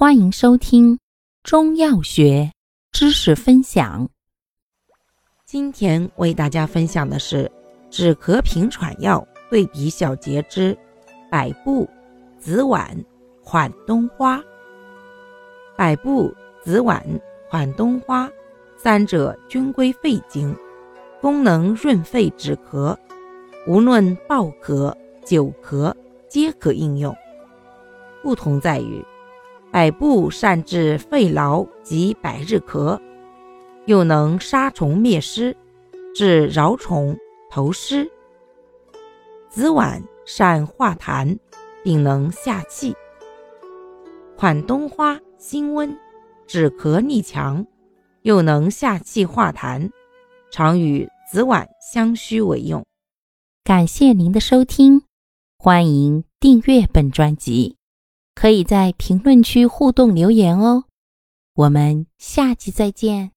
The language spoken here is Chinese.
欢迎收听中药学知识分享。今天为大家分享的是止咳平喘药对比小节之百部、紫菀、缓冬花。百部、紫菀、缓冬花三者均归肺经，功能润肺止咳，无论暴咳、久咳皆可应用。不同在于。百部善治肺痨及百日咳，又能杀虫灭虱，治蛲虫、头虱；紫菀善化痰，并能下气；款冬花辛温，止咳力强，又能下气化痰，常与紫菀相须为用。感谢您的收听，欢迎订阅本专辑。可以在评论区互动留言哦，我们下期再见。